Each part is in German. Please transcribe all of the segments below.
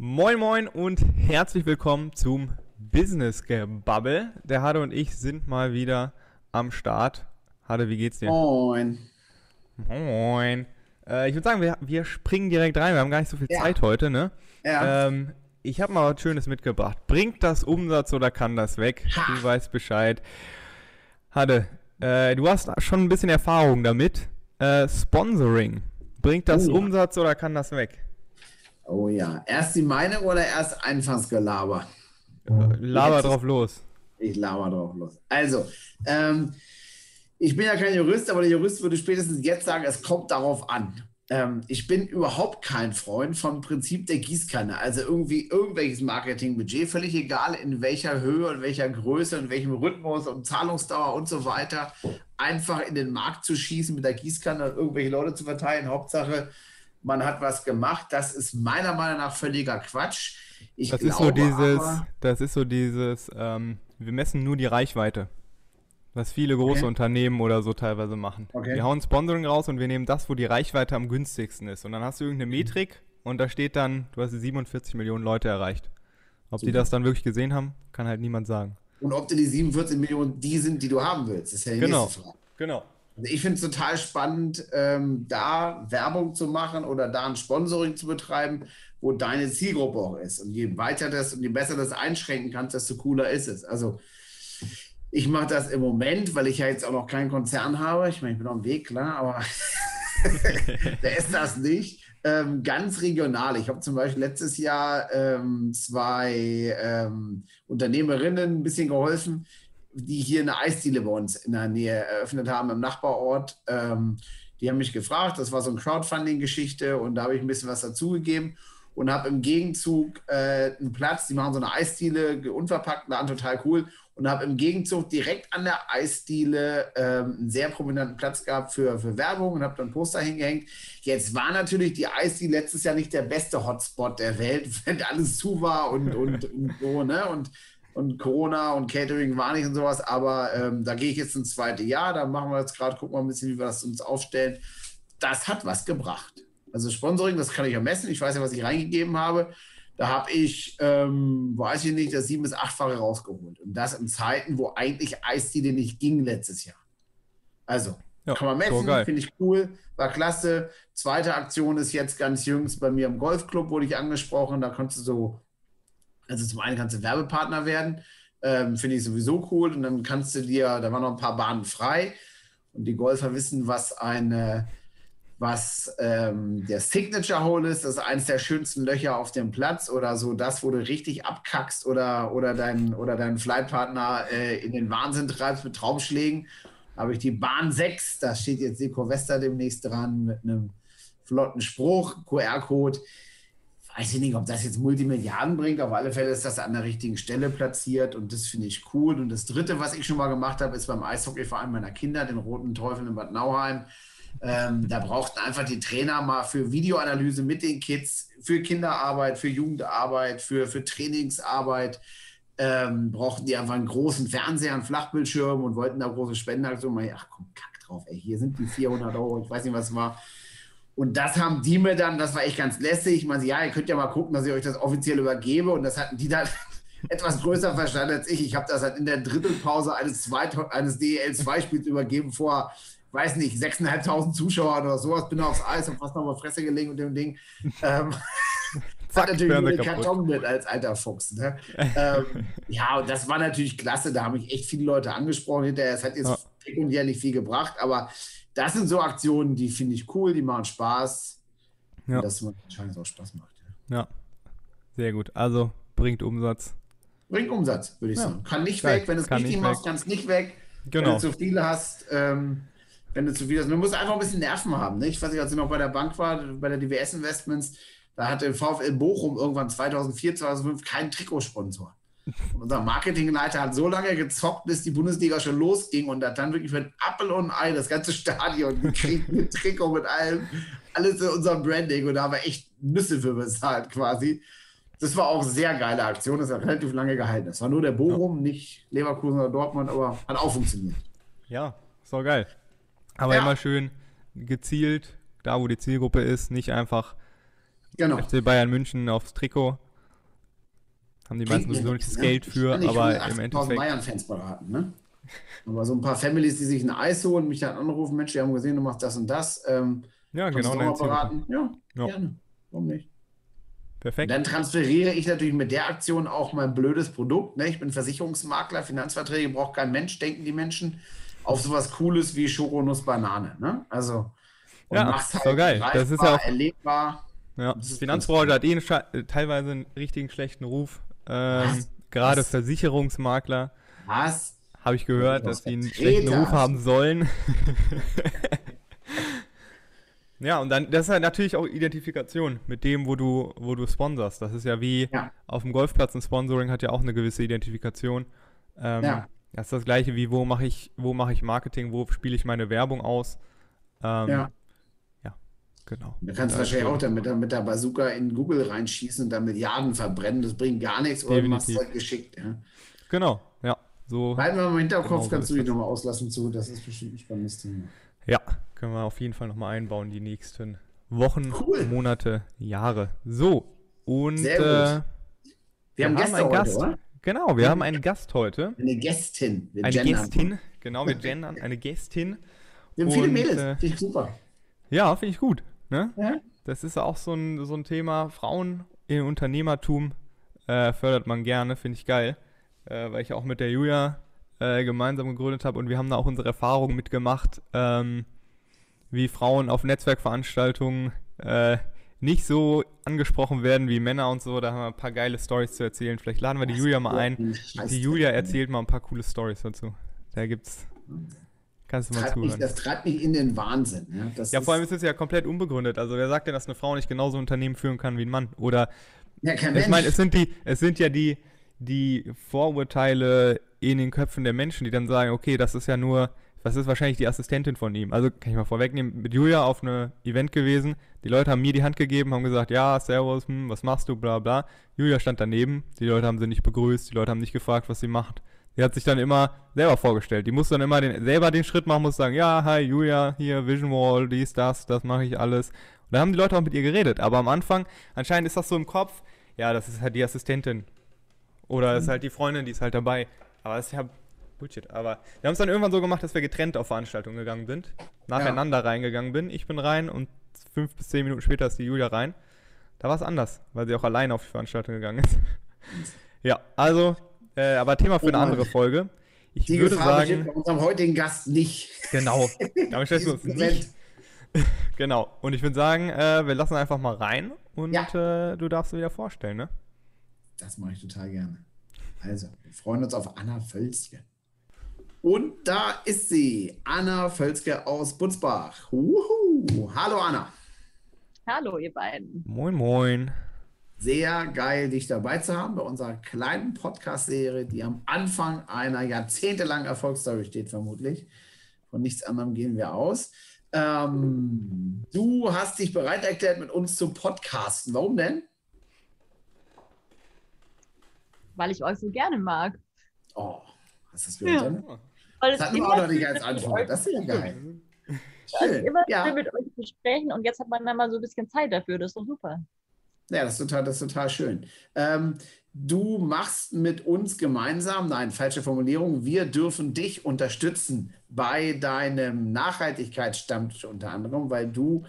Moin Moin und herzlich willkommen zum Business Gebubble. Der Hade und ich sind mal wieder am Start. Hade, wie geht's dir? Moin. Moin. Äh, ich würde sagen, wir, wir springen direkt rein. Wir haben gar nicht so viel Ja. Zeit heute, ne? Ja. Ähm, ich habe mal was Schönes mitgebracht. Bringt das Umsatz oder kann das weg? Ha. Du weißt Bescheid. Hade, äh, du hast schon ein bisschen Erfahrung damit. Äh, Sponsoring. Bringt das Oh ja. Umsatz oder kann das weg? Oh ja. Erst die Meinung oder erst Anfangsgelaber? Äh, laber Jetzt drauf los. Ich laber drauf los. Also, ähm, ich bin ja kein Jurist, aber der Jurist würde spätestens jetzt sagen, es kommt darauf an. Ähm, ich bin überhaupt kein Freund vom Prinzip der Gießkanne. Also irgendwie irgendwelches Marketingbudget, völlig egal in welcher Höhe und welcher Größe und welchem Rhythmus und Zahlungsdauer und so weiter, einfach in den Markt zu schießen mit der Gießkanne und irgendwelche Leute zu verteilen. Hauptsache, man hat was gemacht. Das ist meiner Meinung nach völliger Quatsch. Ich Das ist so glaube dieses, aber- das ist so dieses, ähm, wir messen nur die Reichweite. Was viele große Okay. Unternehmen oder so teilweise machen. Okay. Wir hauen Sponsoring raus und wir nehmen das, wo die Reichweite am günstigsten ist. Und dann hast du Mhm. irgendeine Metrik und da steht dann, du hast 47 Millionen Leute erreicht. Ob die Super. das dann wirklich gesehen haben, kann halt niemand sagen. Und ob dir die 47 Millionen die sind, die du haben willst, ist ja die Genau. nächste Frage. Genau. Also ich finde es total spannend, ähm, da Werbung zu machen oder da ein Sponsoring zu betreiben, wo deine Zielgruppe auch ist. Und je weiter das und je besser das einschränken kannst, desto cooler ist es. Also ich mache das im Moment, weil ich ja jetzt auch noch keinen Konzern habe. Ich meine, ich bin auf dem Weg, klar, aber der ist das nicht. Ähm, ganz regional. Ich habe zum Beispiel letztes Jahr ähm, zwei ähm, Unternehmerinnen ein bisschen geholfen, die hier eine Eisdiele bei uns in der Nähe eröffnet haben, im Nachbarort. Ähm, die haben mich gefragt, das war so eine Crowdfunding-Geschichte und da habe ich ein bisschen was dazugegeben und habe im Gegenzug äh, einen Platz, die machen so eine Eisdiele, unverpackt, Laden total cool und habe im Gegenzug direkt an der Eisdiele ähm, einen sehr prominenten Platz gehabt für, für Werbung und habe dann Poster hingehängt. Jetzt war natürlich die Eisdiele letztes Jahr nicht der beste Hotspot der Welt, wenn alles zu war und, und, und so, ne? Und, und Corona und Catering war nicht und sowas, aber ähm, da gehe ich jetzt ins zweite Jahr, da machen wir jetzt gerade, gucken wir ein bisschen, wie wir das uns aufstellen. Das hat was gebracht. Also Sponsoring, das kann ich ja messen. Ich weiß ja, was ich reingegeben habe. Da habe ich, ähm, weiß ich nicht, das sieben- bis achtfache rausgeholt. Und das in Zeiten, wo eigentlich Eisdiele nicht ging letztes Jahr. Also, Ja, kann man messen, finde ich cool, war klasse. Zweite Aktion ist jetzt ganz jüngst bei mir im Golfclub, wurde ich angesprochen. Da kannst du so, also zum einen kannst du Werbepartner werden, ähm, finde ich sowieso cool. Und dann kannst du dir, da waren noch ein paar Bahnen frei. Und die Golfer wissen, was eine, was ähm, der Signature Hole ist. Das ist eines der schönsten Löcher auf dem Platz oder so das, wo du richtig abkackst oder, oder deinen oder deinen Flightpartner äh, in den Wahnsinn treibst mit Traumschlägen. Habe ich die Bahn 6, da steht jetzt Seco Vesta demnächst dran mit einem flotten Spruch, QR-Code. Weiß ich nicht, ob das jetzt Multimilliarden bringt. Auf alle Fälle ist das an der richtigen Stelle platziert und das finde ich cool. Und das dritte, was ich schon mal gemacht habe, ist beim Eishockeyverein meiner Kinder, den Roten Teufeln in Bad Nauheim. Ähm, da brauchten einfach die Trainer mal für Videoanalyse mit den Kids, für Kinderarbeit, für Jugendarbeit, für, für Trainingsarbeit, ähm, brauchten die einfach einen großen Fernseher, einen Flachbildschirm und wollten da große Spendenaktionen. Ach komm, kack drauf, ey, hier sind die 400 Euro, ich weiß nicht, was es war. Und das haben die mir dann, das war echt ganz lässig. Man ja, ihr könnt ja mal gucken, dass ich euch das offiziell übergebe. Und das hatten die dann etwas größer verstanden als ich. Ich habe das halt in der Drittelpause eines, Zweit eines DEL-2-Spiels übergeben vor, weiß nicht, 6.500 Zuschauern oder sowas. Bin aufs Eis und fast noch mal Fresse gelegen mit dem Ding. Ähm, Zack, hat natürlich nur den. Karton mit als alter Fuchs. Ne? ähm, ja, und das war natürlich klasse. Da haben mich echt viele Leute angesprochen hinterher. Es hat jetzt Ja. sekundärlich viel gebracht, aber das sind so Aktionen, die finde ich cool, die machen Spaß. Ja. Und das macht wahrscheinlich auch Spaß macht. Ja. Ja. Sehr gut. Also bringt Umsatz. Bringt Umsatz, würde ich Ja. sagen. Kann nicht weg, wenn du es Kann richtig nicht machst, weg. kannst nicht weg. Wenn Genau. du zu viele hast, ähm, wenn du zu viel hast. Du musst einfach ein bisschen Nerven haben. Ne? Ich weiß nicht, als ich noch bei der Bank war, bei der DWS Investments, da hatte VfL Bochum irgendwann 2004, 2005 keinen Trikotsponsor. Unser Marketingleiter hat so lange gezockt, bis die Bundesliga schon losging und hat dann wirklich für ein Appel und ein Ei das ganze Stadion gekriegt mit Trikot, mit allem, alles in unserem Branding und da haben wir echt Nüsse für bezahlt quasi. Das war auch eine sehr geile Aktion, das hat relativ lange gehalten. Das war nur der Bochum, nicht Leverkusen oder Dortmund, aber hat auch funktioniert. Ja, ist doch geil. Aber Ja. immer schön gezielt, da wo die Zielgruppe ist, nicht einfach Genau. FC Bayern München aufs Trikot. Haben die meisten sowieso nicht das ne? Geld für, aber im Endeffekt. Bayern-Fans beraten, ne? Aber so ein paar Families, die sich ein Eis holen, mich dann anrufen, Mensch, die haben gesehen, du machst das und das. Ähm, ja, genau. Du beraten? Ja, ja, gerne. Warum nicht? Perfekt. Dann transferiere ich natürlich mit der Aktion auch mein blödes Produkt. Ne? Ich bin Versicherungsmakler, Finanzverträge braucht kein Mensch, denken die Menschen, auf sowas Cooles wie Schokonuss Banane. Ne? Also, ja, halt so geil. Das ist ja auch erlebbar. Ja, Finanzbranche hat eh teilweise einen richtigen schlechten Ruf. Ähm, gerade Was? Versicherungsmakler. Was? Habe ich gehört, dass sie einen schlechten Ruf haben sollen. Ja, und dann, das ist halt natürlich auch Identifikation mit dem, wo du, wo du sponsorst. Das ist ja wie ja. auf dem Golfplatz ein Sponsoring hat ja auch eine gewisse Identifikation. Ähm, ja. Das ist das gleiche wie, wo mache ich, wo mache ich Marketing, wo spiele ich meine Werbung aus. Ähm, ja. Ja, genau. Da kannst du wahrscheinlich auch dann mit, mit der Bazooka in Google reinschießen und dann Milliarden verbrennen. Das bringt gar nichts oder du machst es halt geschickt. Ja. Genau, ja. So Behalten wir mal im Hinterkopf, genau kannst du dich nochmal auslassen zu. Das ist bestimmt ein spannendes Thema. Ja, können wir auf jeden Fall nochmal einbauen, die nächsten Wochen, cool. Monate, Jahre. So, und Sehr gut. Äh, wir, haben, haben einen Gast. Heute, genau, wir haben einen Gast heute. Eine Gästin. Wir eine Gästin, genau, wir gendern, eine Gästin. Wir haben und, viele Mädels, äh, finde ich super. Ja, finde ich gut. Ne? Ja? Das ist auch so ein, so ein Thema, Frauen im Unternehmertum äh, fördert man gerne, finde ich geil. Äh, weil ich auch mit der Julia äh, gemeinsam gegründet habe und wir haben da auch unsere Erfahrungen mitgemacht. Ähm, wie Frauen auf Netzwerkveranstaltungen äh, nicht so angesprochen werden wie Männer und so. Da haben wir ein paar geile Stories zu erzählen. Vielleicht laden wir die Julia mal ein. Die Julia erzählt mal ein paar coole Stories dazu. Da gibt's. Kannst du mal zuhören. Mich, das treibt mich in den Wahnsinn. Ja, ja vor allem ist es ja komplett unbegründet. Also wer sagt denn, dass eine Frau nicht genauso ein Unternehmen führen kann wie ein Mann? Oder ja, kein ich meine, es sind die, es sind ja die, die Vorurteile in den Köpfen der Menschen, die dann sagen, okay, das ist ja nur das ist wahrscheinlich die Assistentin von ihm. Also kann ich mal vorwegnehmen, mit Julia auf einem Event gewesen. Die Leute haben mir die Hand gegeben, haben gesagt, ja, servus, hm, was machst du, bla bla. Julia stand daneben, die Leute haben sie nicht begrüßt, die Leute haben nicht gefragt, was sie macht. Die hat sich dann immer selber vorgestellt. Die muss dann immer den, selber den Schritt machen, muss sagen, ja, hi Julia, hier Vision Wall, dies, das, das mache ich alles. Und da haben die Leute auch mit ihr geredet. Aber am Anfang, anscheinend ist das so im Kopf, ja, das ist halt die Assistentin. Oder das ist halt die Freundin, die ist halt dabei. Aber das ist ja Bullshit. Aber wir haben es dann irgendwann so gemacht, dass wir getrennt auf Veranstaltungen gegangen sind. Nacheinander ja. reingegangen bin. Ich bin rein und fünf bis zehn Minuten später ist die Julia rein. Da war es anders, weil sie auch alleine auf die Veranstaltung gegangen ist. ja, also, äh, aber Thema für oh eine andere Folge. Ich die würde Gefahr sagen. Bei unserem heutigen Gast nicht. Genau. Damit stellst du uns nicht. genau. Und ich würde sagen, äh, wir lassen einfach mal rein und ja. äh, du darfst dir wieder vorstellen, ne? Das mache ich total gerne. Also, wir freuen uns auf Anna Völzchen. Und da ist sie, Anna Völzke aus Butzbach. Uhu. Hallo Anna. Hallo ihr beiden. Moin, moin. Sehr geil, dich dabei zu haben bei unserer kleinen Podcast-Serie, die am Anfang einer jahrzehntelangen Erfolgsstory steht, vermutlich. Von nichts anderem gehen wir aus. Ähm, du hast dich bereit erklärt, mit uns zu podcasten. Warum denn? Weil ich euch so gerne mag. Oh, hast du das für ja. das hatten wir auch noch nicht als Antwort. Das ist ja geil. Schön. Also immer ja. mit euch besprechen und jetzt hat man dann mal so ein bisschen Zeit dafür. Das ist doch super. Ja, das ist total, das ist total schön. Ähm, du machst mit uns gemeinsam, nein, falsche Formulierung, wir dürfen dich unterstützen bei deinem Nachhaltigkeitsstammtisch unter anderem, weil du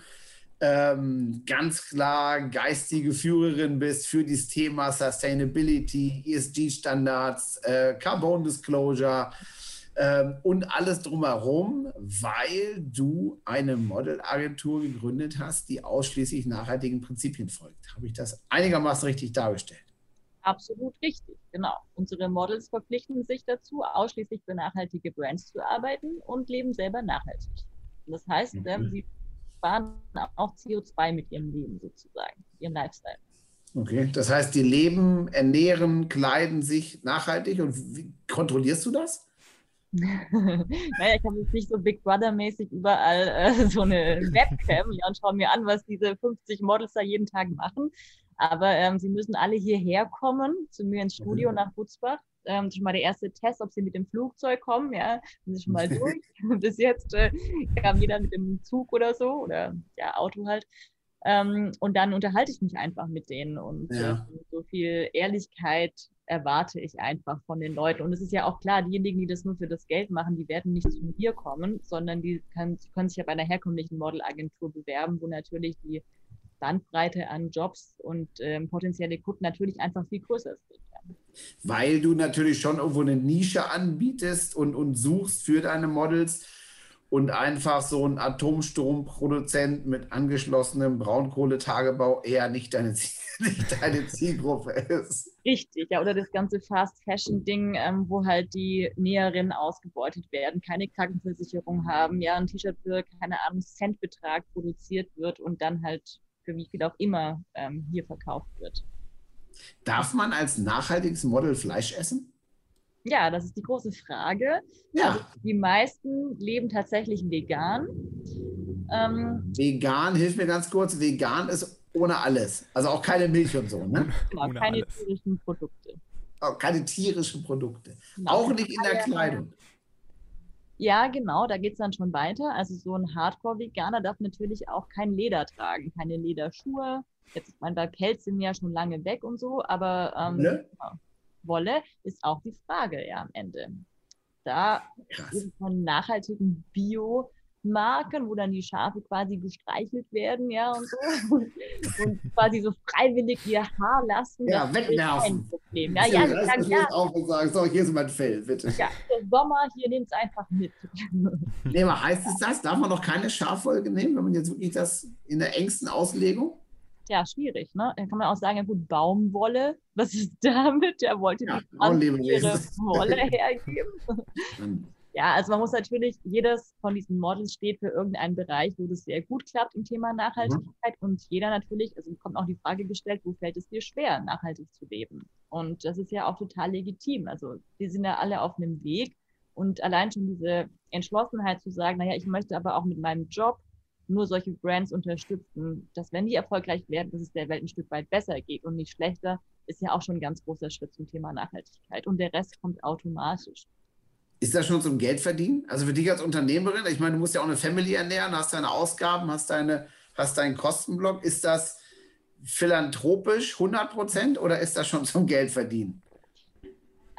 ähm, ganz klar geistige Führerin bist für dieses Thema Sustainability, ESG-Standards, äh, Carbon Disclosure ähm, und alles drumherum, weil du eine Modelagentur gegründet hast, die ausschließlich nachhaltigen Prinzipien folgt. Habe ich das einigermaßen richtig dargestellt? Absolut richtig, genau. Unsere Models verpflichten sich dazu, ausschließlich für nachhaltige Brands zu arbeiten und leben selber nachhaltig. Das heißt, mhm. ähm, sie sparen auch CO2 mit ihrem Leben sozusagen, ihrem Lifestyle. Okay, das heißt, die leben, ernähren, kleiden sich nachhaltig und wie kontrollierst du das? naja, ich habe jetzt nicht so Big Brother-mäßig überall äh, so eine Webcam ja, und schaue mir an, was diese 50 Models da jeden Tag machen. Aber ähm, sie müssen alle hierher kommen, zu mir ins Studio mhm. nach Butzbach. Ähm, das ist schon mal der erste Test, ob sie mit dem Flugzeug kommen. Ja, sind sie schon mal durch. Bis jetzt äh, kam jeder mit dem Zug oder so oder ja, Auto halt. Ähm, und dann unterhalte ich mich einfach mit denen und Ja. ähm, so viel Ehrlichkeit erwarte ich einfach von den Leuten. Und es ist ja auch klar, diejenigen, die das nur für das Geld machen, die werden nicht zu mir kommen, sondern die kann, können sich ja bei einer herkömmlichen Modelagentur bewerben, wo natürlich die Bandbreite an Jobs und ähm, potenzielle Kunden natürlich einfach viel größer ist. Weil du natürlich schon irgendwo eine Nische anbietest und, und suchst für deine Models und einfach so ein Atomstromproduzent mit angeschlossenem Braunkohletagebau eher nicht deine, nicht deine Zielgruppe ist. Richtig, ja, oder das ganze Fast-Fashion-Ding, ähm, wo halt die Näherinnen ausgebeutet werden, keine Krankenversicherung haben, ja, ein T-Shirt für, keine Ahnung, Centbetrag produziert wird und dann halt für wie viel auch immer ähm, hier verkauft wird. Darf man als nachhaltiges Model Fleisch essen? Ja, das ist die große Frage. Ja. Also die meisten leben tatsächlich vegan. Ähm, Vegan, hilf mir ganz kurz, vegan ist ohne alles. Also auch keine Milch und so, ne? genau, Ohne keine alles. tierischen Produkte. Auch keine tierischen Produkte. Genau. Auch nicht in der Kleidung. Ja, genau, da geht es dann schon weiter. Also so ein Hardcore-Veganer darf natürlich auch kein Leder tragen, keine Lederschuhe. Jetzt, ich meine, bei Pelz sind ja schon lange weg und so, aber ähm, Ne? Wolle ist auch die Frage ja am Ende. Da Krass. von nachhaltigen Biomarken, wo dann die Schafe quasi gestreichelt werden, ja, und so. Und quasi so freiwillig ihr Haar lassen. Ja, wegwerfen. Problem. Ja, ja, sagen, das ja, auf und sagen, so, hier ist mein Fell, bitte. ja, der Sommer, hier nehmt es einfach mit. Nee, aber heißt es das? Darf man noch keine Schaffolge nehmen, wenn man jetzt wirklich das in der engsten Auslegung? Ja, schwierig, ne? Dann kann man auch sagen, ja gut, Baumwolle, was ist damit? Der wollte Ja, die Pflanze ihre. Wolle hergeben. Ja, also man muss natürlich, jedes von diesen Models steht für irgendeinen Bereich, wo das sehr gut klappt im Thema Nachhaltigkeit und jeder natürlich, also bekommt auch die Frage gestellt, wo fällt es dir schwer, nachhaltig zu leben? Und das ist ja auch total legitim. Also wir sind ja alle auf einem Weg und allein schon diese Entschlossenheit zu sagen, naja, ich möchte aber auch mit meinem Job nur solche Brands unterstützen, dass wenn die erfolgreich werden, dass es der Welt ein Stück weit besser geht und nicht schlechter, ist ja auch schon ein ganz großer Schritt zum Thema Nachhaltigkeit. Und der Rest kommt automatisch. Ist das schon zum Geld verdienen? Also für dich als Unternehmerin, ich meine, du musst ja auch eine Family ernähren, hast deine Ausgaben, hast, deine, hast deinen Kostenblock. Ist das philanthropisch 100 Prozent oder ist das schon zum Geld verdienen?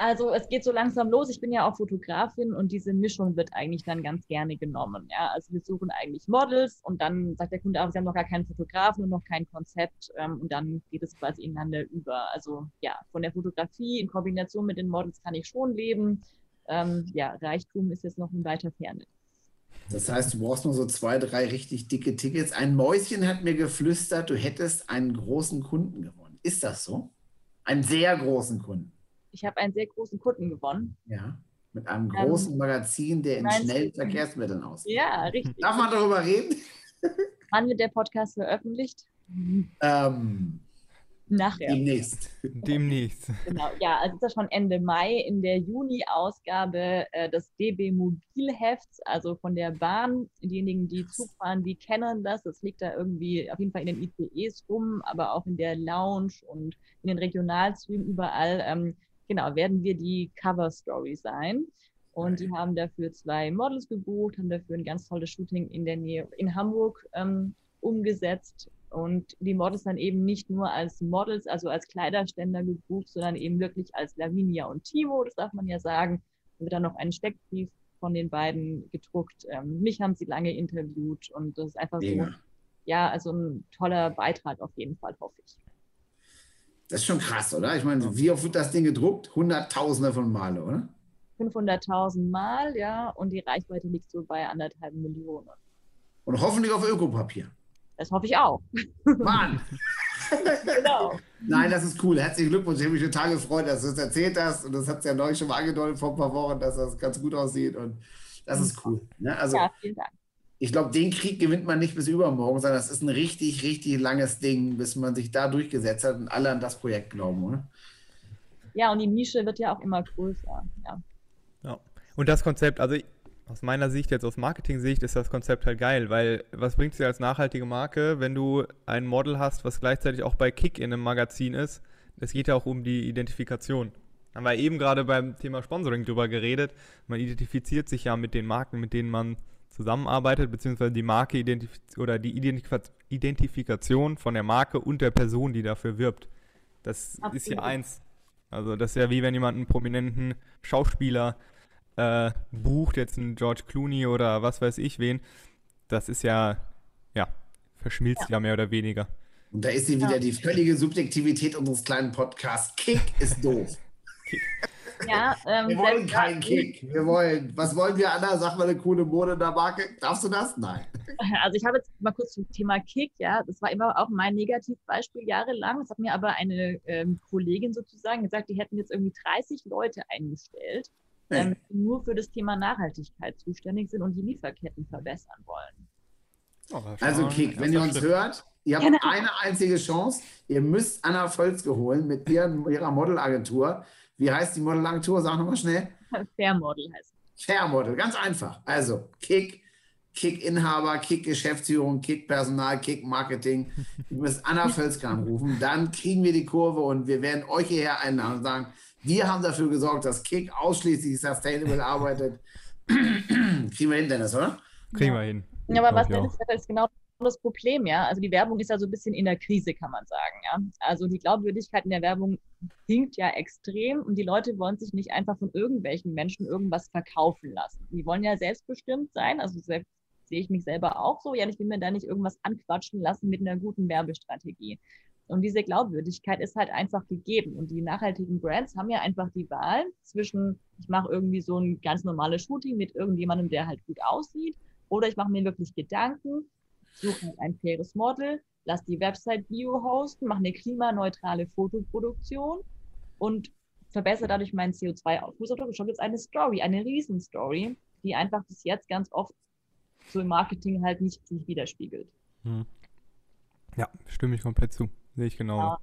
Also es geht so langsam los. Ich bin ja auch Fotografin und diese Mischung wird eigentlich dann ganz gerne genommen. Ja, also wir suchen eigentlich Models und dann sagt der Kunde auch, sie haben noch gar keinen Fotografen und noch kein Konzept ähm, und dann geht es quasi ineinander über. Also ja, von der Fotografie in Kombination mit den Models kann ich schon leben. Ähm, ja, Reichtum ist jetzt noch in weiter Ferne. Das heißt, du brauchst nur so zwei, drei richtig dicke Tickets. Ein Mäuschen hat mir geflüstert, du hättest einen großen Kunden gewonnen. Ist das so? Einen sehr großen Kunden. Ich habe einen sehr großen Kunden gewonnen. Ja. Mit einem großen Magazin, der in meinst schnellen Verkehrsmitteln aussieht. Ja, richtig. Darf man darüber reden? Wann wird der Podcast veröffentlicht? Ähm, Nachher. demnächst. Demnächst. Genau, ja, also ist das schon Ende Mai in der Juni-Ausgabe äh, des DB Mobilhefts, also von der Bahn. Diejenigen, die Zug fahren, die kennen das. Das liegt da irgendwie auf jeden Fall in den ICEs rum, aber auch in der Lounge und in den Regionalzügen überall. Ähm, genau, werden wir die Cover-Story sein. Und die haben dafür zwei Models gebucht, haben dafür ein ganz tolles Shooting in der Nähe in Hamburg ähm, umgesetzt und die Models dann eben nicht nur als Models, also als Kleiderständer gebucht, sondern eben wirklich als Lavinia und Timo, das darf man ja sagen. Da wird dann noch ein Steckbrief von den beiden gedruckt. Ähm, mich haben sie lange interviewt und das ist einfach so, Mega. ja, also ein toller Beitrag auf jeden Fall, hoffe ich. Das ist schon krass, oder? Ich meine, wie oft wird das Ding gedruckt? Hunderttausende von Male, oder? 500.000 Mal, ja, und die Reichweite liegt so bei anderthalb Millionen. Und hoffentlich auf Ökopapier. Das hoffe ich auch. Mann! genau. Nein, das ist cool. Herzlichen Glückwunsch. Ich habe mich total gefreut, dass du es erzählt hast. Und das hat es ja neulich schon mal angedeutet vor ein paar Wochen, dass das ganz gut aussieht. Und das ist cool. Ne? Also, Ja, vielen Dank. Ich glaube, den Krieg gewinnt man nicht bis übermorgen, sondern das ist ein richtig, richtig langes Ding, bis man sich da durchgesetzt hat und alle an das Projekt glauben, oder? Ja, und die Nische wird ja auch immer größer. Ja. Ja. Und das Konzept, also ich- aus meiner Sicht, jetzt aus Marketing-Sicht, ist das Konzept halt geil, weil was bringt es dir als nachhaltige Marke, wenn du ein Model hast, was gleichzeitig auch bei Kick in einem Magazin ist? Es geht ja auch um die Identifikation. Haben wir eben gerade beim Thema Sponsoring drüber geredet. Man identifiziert sich ja mit den Marken, mit denen man zusammenarbeitet, beziehungsweise die Marke identif oder die Identif Identifikation von der Marke und der Person, die dafür wirbt. Das Absolut. ist ja eins. Also das ist ja wie wenn jemand einen prominenten Schauspieler äh, bucht, jetzt einen George Clooney oder was weiß ich wen. Das ist ja, ja, verschmilzt ja, ja mehr oder weniger. Und da ist sie wieder die völlige Subjektivität unseres kleinen Podcasts. Kick ist doof. Ja, ähm, wir wollen keinen Kick. Wir wollen, was wollen wir, Anna? Sag mal eine coole Mode in der Marke. Darfst du das? Nein. Also ich habe jetzt mal kurz zum Thema Kick, ja, das war immer auch mein Negativbeispiel jahrelang. Das hat mir aber eine ähm, Kollegin sozusagen gesagt, die hätten jetzt irgendwie 30 Leute eingestellt, ähm, die nur für das Thema Nachhaltigkeit zuständig sind und die Lieferketten verbessern wollen. Oh, also Kick, wenn ihr uns hört, ihr habt eine einzige Chance. Ihr müsst Anna Völzke holen mit ihrer Modelagentur. Wie heißt die Modelagentur? Sag nochmal schnell. Fair Model heißt Fair Model, ganz einfach. Also Kick, Kick-Inhaber, Kick-Geschäftsführung, Kick-Personal, Kick-Marketing. Ihr müsst Anna Völzke anrufen. Dann kriegen wir die Kurve und wir werden euch hierher einladen und sagen, wir haben dafür gesorgt, dass Kick ausschließlich sustainable arbeitet. kriegen wir hin, Dennis, oder? Kriegen wir hin. Ja, aber was Dennis sagt, ist genau das Problem, ja. Also die Werbung ist ja so ein bisschen in der Krise, kann man sagen, ja. Also die Glaubwürdigkeit in der Werbung hinkt ja extrem und die Leute wollen sich nicht einfach von irgendwelchen Menschen irgendwas verkaufen lassen. Die wollen ja selbstbestimmt sein, also selbst sehe ich mich selber auch so, ja, ich will mir da nicht irgendwas anquatschen lassen mit einer guten Werbestrategie. Und diese Glaubwürdigkeit ist halt einfach gegeben. Und die nachhaltigen Brands haben ja einfach die Wahl zwischen, ich mache irgendwie so ein ganz normales Shooting mit irgendjemandem, der halt gut aussieht, oder ich mache mir wirklich Gedanken, suche halt ein faires Model, lass die Website Bio hosten, mache eine klimaneutrale Fotoproduktion und verbessere dadurch meinen CO2-Fußabdruck. Schon jetzt eine Story, eine Riesenstory, die einfach bis jetzt ganz oft so im Marketing halt nicht sich widerspiegelt. Hm. Ja, stimme ich komplett zu. Sehe ich genau. Ja,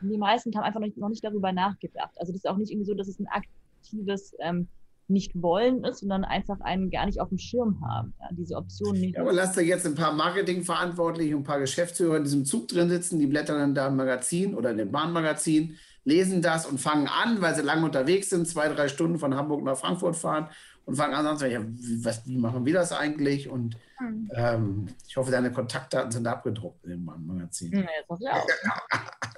die meisten haben einfach noch nicht, noch nicht, darüber nachgedacht. Also das ist auch nicht irgendwie so, dass es ein aktives ähm, nicht wollen ist, sondern einfach einen gar nicht auf dem Schirm haben, ja, diese Option nicht. Ja, aber lasst da jetzt ein paar Marketingverantwortliche und ein paar Geschäftsführer in diesem Zug drin sitzen, die blättern dann da im Magazin oder in dem Bahnmagazin, lesen das und fangen an, weil sie lange unterwegs sind, zwei, drei Stunden von Hamburg nach Frankfurt fahren und fangen an, sagen, ja, wie, was, wie machen wir das eigentlich? Und mhm. ähm, ich hoffe, deine Kontaktdaten sind abgedruckt in dem Magazin. Ja, das ich auch.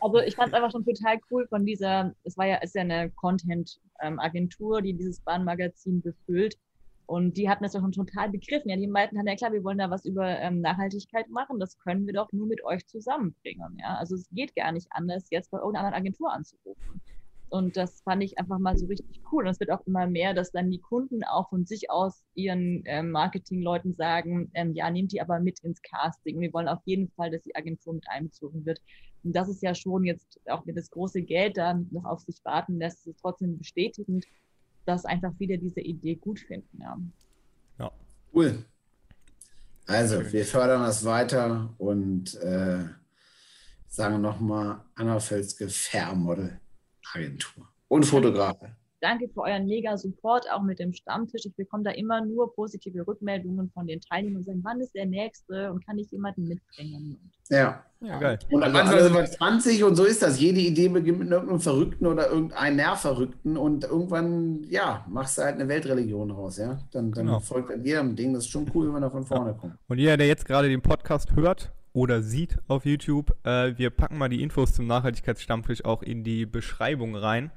also ich fand es einfach schon total cool von dieser, es war ja, ist ja eine Content-Agentur, die dieses Bahnmagazin befüllt. Und die hatten das ja schon total begriffen. Ja, die meinten dann, ja klar, wir wollen da was über ähm, Nachhaltigkeit machen. Das können wir doch nur mit euch zusammenbringen. Ja, also es geht gar nicht anders, jetzt bei irgendeiner Agentur anzurufen. Und das fand ich einfach mal so richtig cool. Und es wird auch immer mehr, dass dann die Kunden auch von sich aus ihren ähm, Marketingleuten sagen, ähm, ja, nehmt die aber mit ins Casting. Wir wollen auf jeden Fall, dass die Agentur mit einbezogen wird. Und das ist ja schon jetzt, auch wenn das große Geld dann noch auf sich warten lässt, ist es trotzdem bestätigend, dass einfach wieder diese Idee gut finden. Ja. ja. Cool. Also, wir fördern das weiter und äh, sagen nochmal Anna Felske Fair Model. Agentur und Fotografe. Danke für euren mega Support, auch mit dem Stammtisch. Ich bekomme da immer nur positive Rückmeldungen von den Teilnehmern und sagen, wann ist der nächste und kann ich jemanden mitbringen? Ja. ja, geil. Und am Anfang sind wir 20 und so ist das. Jede Idee beginnt mit irgendeinem Verrückten oder irgendeinem Nervverrückten und irgendwann, ja, machst du halt eine Weltreligion raus, ja. Dann, dann genau. folgt an jedem Ding. Das ist schon cool, wenn man da von vorne ja. kommt. Und jeder, der jetzt gerade den Podcast hört, oder sieht auf YouTube. Äh, wir packen mal die Infos zum Nachhaltigkeitsstammtisch auch in die Beschreibung rein.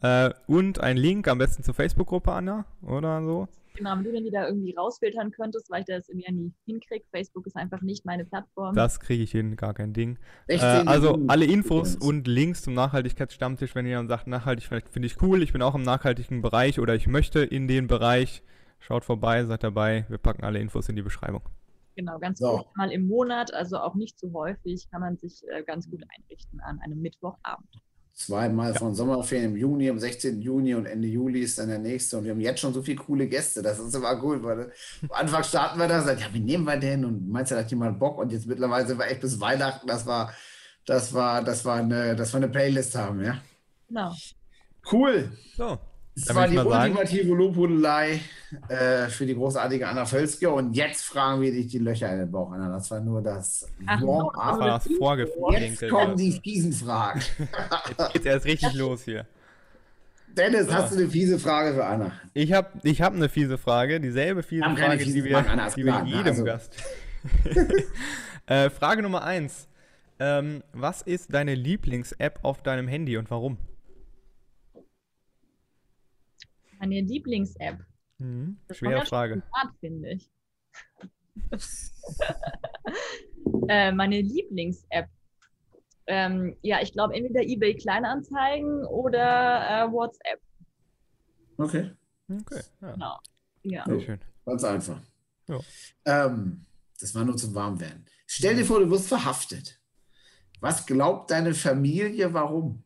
Äh, und ein Link am besten zur Facebook-Gruppe, Anna, oder so. Genau, wenn du den wieder irgendwie rausfiltern könntest, weil ich das irgendwie nie hinkriege. Facebook ist einfach nicht meine Plattform. Das kriege ich hin, gar kein Ding. Äh, also alle Infos und Links zum Nachhaltigkeitsstammtisch, wenn ihr dann sagt, nachhaltig finde ich cool, ich bin auch im nachhaltigen Bereich oder ich möchte in den Bereich, schaut vorbei, seid dabei. Wir packen alle Infos in die Beschreibung. Genau, ganz so. gut mal im Monat, also auch nicht zu häufig, kann man sich äh, ganz gut einrichten an einem Mittwochabend. Zweimal ja. von Sommerferien im Juni, am 16. Juni und Ende Juli ist dann der nächste. Und wir haben jetzt schon so viele coole Gäste. Das ist immer cool, weil am Anfang starten wir da, sagen, ja, wie nehmen wir denn? Und meinst du, da hat jemand Bock? Und jetzt mittlerweile sind wir echt bis Weihnachten. Das war, das war, das war eine, das war eine Playlist haben, ja. Genau. Cool. So. Das war die ultimative Lobhudelei äh, für die großartige Anna Völzke. Und jetzt fragen wir dich die Löcher in den Bauch, Anna. Das war nur das Warm-up. Das war das Vorgefühl. Jetzt kommen die fiesen Fragen. jetzt geht's erst richtig los hier. Dennis, hast du eine fiese Frage für Anna? Ich habe ich hab eine fiese Frage, dieselbe fiese Frage, die wir, Anna, die wir klar, jedem Also- Gast. äh, Frage Nummer eins. Ähm, was ist deine Lieblings-App auf deinem Handy und warum? Meine Lieblings-App. Mhm. Schwere Frage. privat, finde ich. äh, meine Lieblings-App. Ähm, ja, ich glaube entweder eBay Kleinanzeigen oder äh, WhatsApp. Okay, Okay, ja. Genau. Ja. Schön. ganz einfach. Ja. Ähm, das war nur zum Warmwerden. Stell dir vor, du wirst verhaftet. Was glaubt deine Familie, warum?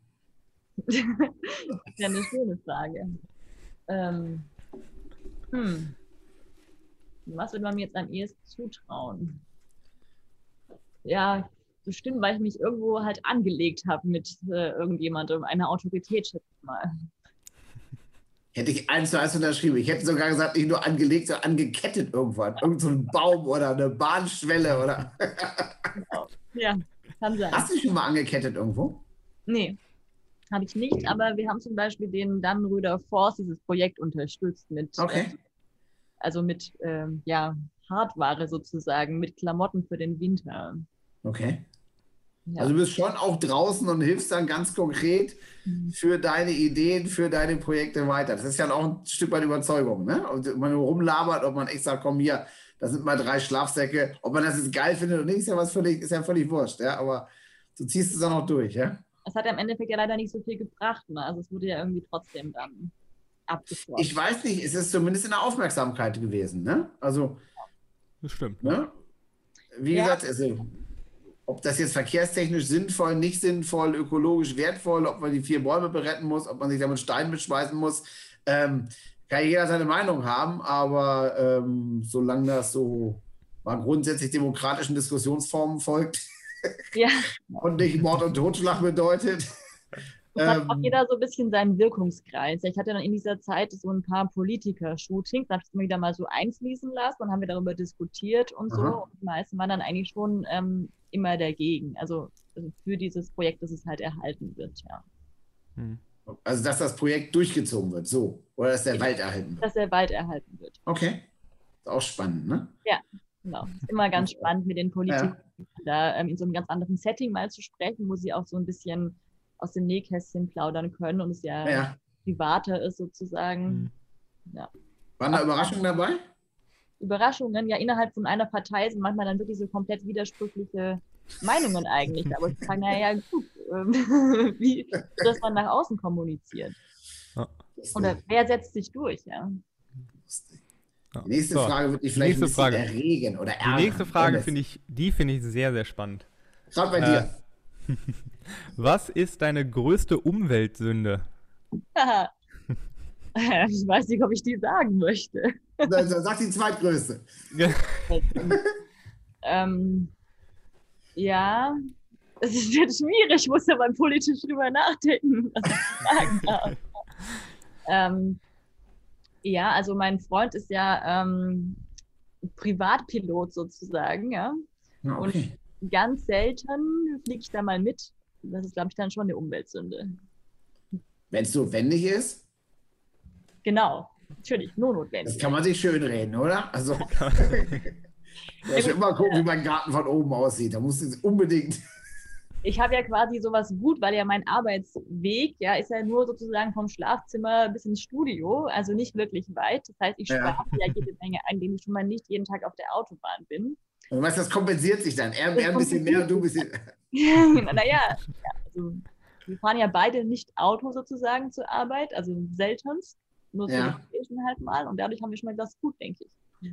Das ist ja eine schöne Frage. Ähm, hm. Was würde man mir jetzt am ehesten zutrauen? Ja, bestimmt, weil ich mich irgendwo halt angelegt habe mit äh, irgendjemandem, einer Autorität, schätze ich mal. Hätte ich eins zu eins unterschrieben. Ich hätte sogar gesagt, nicht nur angelegt, sondern angekettet irgendwann. Irgend so ein Baum oder eine Bahnschwelle oder. Ja, kann sein. Hast du dich schon mal angekettet irgendwo? Nee, habe ich nicht, aber wir haben zum Beispiel den Dannenröder Force, dieses Projekt unterstützt mit, Okay. äh, also mit ähm, ja, Hardware sozusagen, mit Klamotten für den Winter. Okay. Ja. Also du bist schon auch draußen und hilfst dann ganz konkret Mhm. für deine Ideen, für deine Projekte weiter. Das ist ja auch ein Stück weit Überzeugung, ne? Und wenn man rumlabert, ob man echt sagt, komm hier, das sind mal drei Schlafsäcke. Ob man das jetzt geil findet oder nicht, ist ja was völlig, ist ja völlig wurscht, ja. Aber du ziehst es dann auch durch, ja. Es hat ja im Endeffekt ja leider nicht so viel gebracht, ne? also es wurde ja irgendwie trotzdem dann abgeschlossen. Ich weiß nicht, es ist zumindest in der Aufmerksamkeit gewesen, ne? Also, Das stimmt. ne? Wie Ja. gesagt, also, ob das jetzt verkehrstechnisch sinnvoll, nicht sinnvoll, ökologisch wertvoll, ob man die vier Bäume beretten muss, ob man sich damit Stein mitschmeißen muss, ähm, kann jeder seine Meinung haben, aber ähm, solange das so mal grundsätzlich demokratischen Diskussionsformen folgt ja, und nicht Mord und Totschlag bedeutet. es hat auch ähm, jeder so ein bisschen seinen Wirkungskreis. Ich hatte dann in dieser Zeit so ein paar Politiker-Shootings, da habe ich es immer wieder mal so einfließen lassen und haben wir darüber diskutiert und so. Aha. Und die meisten waren dann eigentlich schon ähm, immer dagegen. Also, also für dieses Projekt, dass es halt erhalten wird, ja. Hm. Also, dass das Projekt durchgezogen wird, so. Oder dass der Wald erhalten wird. Dass der Wald erhalten wird. Okay. Ist auch spannend, ne? Genau. Ist immer ganz spannend, mit den Politikern da ähm, in so einem ganz anderen Setting mal zu sprechen, wo sie auch so ein bisschen aus dem Nähkästchen plaudern können und es ja, Ja. privater ist sozusagen. Hm. Waren da Überraschungen dabei? Überraschungen ja innerhalb von einer Partei sind manchmal dann wirklich so komplett widersprüchliche Meinungen eigentlich. Aber ich frage, naja, gut, ähm, wie das man nach außen kommuniziert. Oder wer setzt sich durch, ja? Ja. Die nächste So, Frage wird dich die vielleicht nächste ein bisschen Frage. erregen oder ärgern. Die nächste Frage finde ich, die finde ich sehr, sehr spannend. Gerade bei Äh, dir. Was ist deine größte Umweltsünde? ich weiß nicht, ob ich die sagen möchte. Sag die zweitgrößte. Ähm, ja, es ist jetzt schwierig, ich muss ja mal politisch drüber nachdenken, was ich sagen darf. ähm, ja, also mein Freund ist ja ähm, Privatpilot sozusagen, ja. Ja, okay. Ganz selten fliege ich da mal mit. Das ist, glaube ich, dann schon eine Umweltsünde. Wenn es notwendig ist, Genau, natürlich, nur das notwendig. kann man sich schön reden, oder? Also, ich will immer gucken, wie mein Garten von oben aussieht. Da muss es unbedingt. Ich habe ja quasi sowas gut, weil ja mein Arbeitsweg, ja, ist ja nur sozusagen vom Schlafzimmer bis ins Studio, also nicht wirklich weit. Das heißt, ich Ja. spare ja jede Menge ein, indem ich schon mal nicht jeden Tag auf der Autobahn bin. Du weißt, das kompensiert sich dann. Er, er ein bisschen mehr und du ein bisschen. naja, ja, also wir fahren ja beide nicht Auto sozusagen zur Arbeit, also seltenst, nur zur Ja. Halt mal und dadurch haben wir schon mal das gut, denke ich.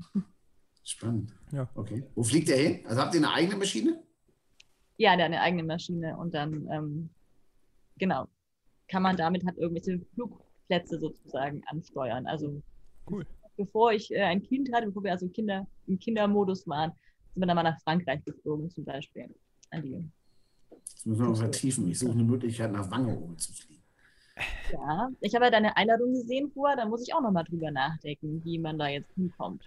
Spannend. Ja. Okay. Wo fliegt der hin? Also habt ihr eine eigene Maschine? Ja, der hat eine eigene Maschine und dann, ähm, genau, kann man damit halt irgendwelche Flugplätze sozusagen ansteuern. Also Cool. bevor ich äh, ein Kind hatte, bevor wir also Kinder im Kindermodus waren, sind wir dann mal nach Frankreich geflogen zum Beispiel. An die, Das müssen wir noch vertiefen. Ich suche eine Möglichkeit, nach Wangerooge zu fliegen. ja, ich habe ja deine Einladung gesehen vorher, da muss ich auch nochmal drüber nachdenken, wie man da jetzt hinkommt.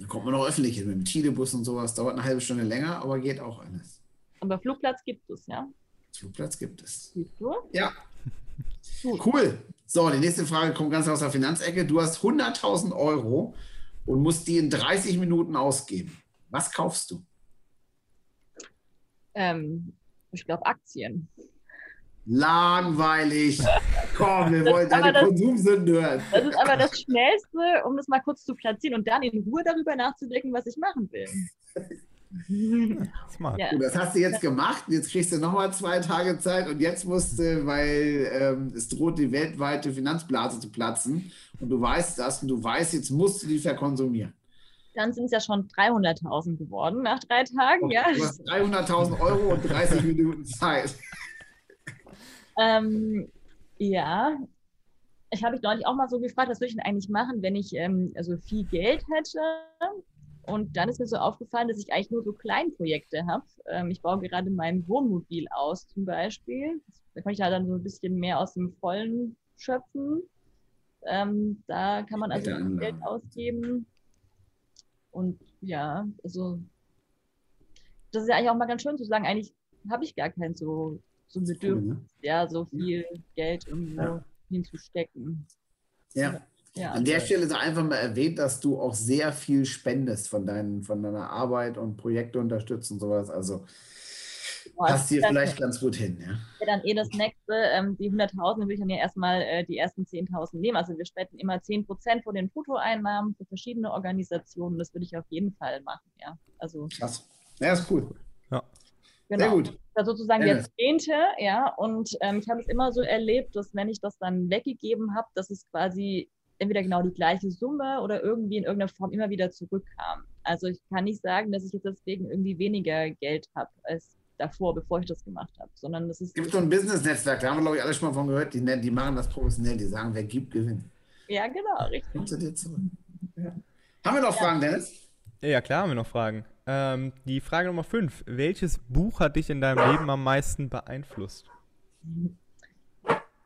Da kommt man auch öffentlich hin mit dem Tidebus und sowas. Dauert eine halbe Stunde länger, aber geht auch alles. Aber Flugplatz gibt es, ja? Flugplatz gibt es. Siehst du? Ja. Gut. Cool. So, die nächste Frage kommt ganz aus der Finanzecke. Du hast 100.000 Euro und musst die in 30 Minuten ausgeben. Was kaufst du? Ähm, ich glaube Aktien. Langweilig. Komm, wir wollen deine das- Konsumsünden hören. Das ist aber das Schnellste, um das mal kurz zu platzieren und dann in Ruhe darüber nachzudenken, was ich machen will. Smart. ja. Gut, das hast du jetzt gemacht. Jetzt kriegst du nochmal zwei Tage Zeit und jetzt musst du, weil ähm, es droht, die weltweite Finanzblase zu platzen und du weißt das und du weißt, jetzt musst du die verkonsumieren. Dann sind es ja schon 300.000 geworden nach drei Tagen. Ja. Du hast 300.000 Euro und 30 Minuten Zeit. Ähm, ja, ich habe mich neulich auch mal so gefragt, was würde ich denn eigentlich machen, wenn ich ähm, also viel Geld hätte? Und dann ist mir so aufgefallen, dass ich eigentlich nur so Kleinprojekte habe. Ähm, ich baue gerade mein Wohnmobil aus zum Beispiel. Da kann ich halt dann so ein bisschen mehr aus dem Vollen schöpfen. Ähm, da kann man also Anlage. Geld ausgeben. Und ja, also das ist ja eigentlich auch mal ganz schön zu sagen, eigentlich habe ich gar kein so, so Bedürfnis ne? ja, so viel Geld irgendwo Ja. hinzustecken. Ja. Ja, An der Stelle sei einfach mal erwähnt, dass du auch sehr viel spendest von, deinen, von deiner Arbeit und Projekte unterstützt und sowas. Also Boah, passt hier das vielleicht ganz gut hin. Ja? wäre dann eh das nächste. Ähm, die 100.000 will ich dann ja erstmal äh, die ersten 10.000 nehmen. Also wir spenden immer 10% von den Fotoeinnahmen für verschiedene Organisationen. Das würde ich auf jeden Fall machen, ja. Also Krass. Ja, ist cool. Ja. genau. Sehr gut. Das sozusagen Dennis. Jahrzehnte, ja. Und ähm, ich habe es immer so erlebt, dass wenn ich das dann weggegeben habe, dass es quasi entweder genau die gleiche Summe oder irgendwie in irgendeiner Form immer wieder zurückkam. Also ich kann nicht sagen, dass ich jetzt deswegen irgendwie weniger Geld habe als davor, bevor ich das gemacht habe, sondern das ist Es gibt so ein Business-Netzwerk, da haben wir, glaube ich, alle schon mal von gehört. Die, nennen- die machen das professionell. Die sagen, wer gibt, gewinnt. ja genau richtig. Kommt zu dir zurück. Ja. Haben wir noch Fragen, Dennis? Ja, klar haben wir noch Fragen. Ähm, die Frage Nummer 5. Welches Buch hat dich in deinem Leben am meisten beeinflusst?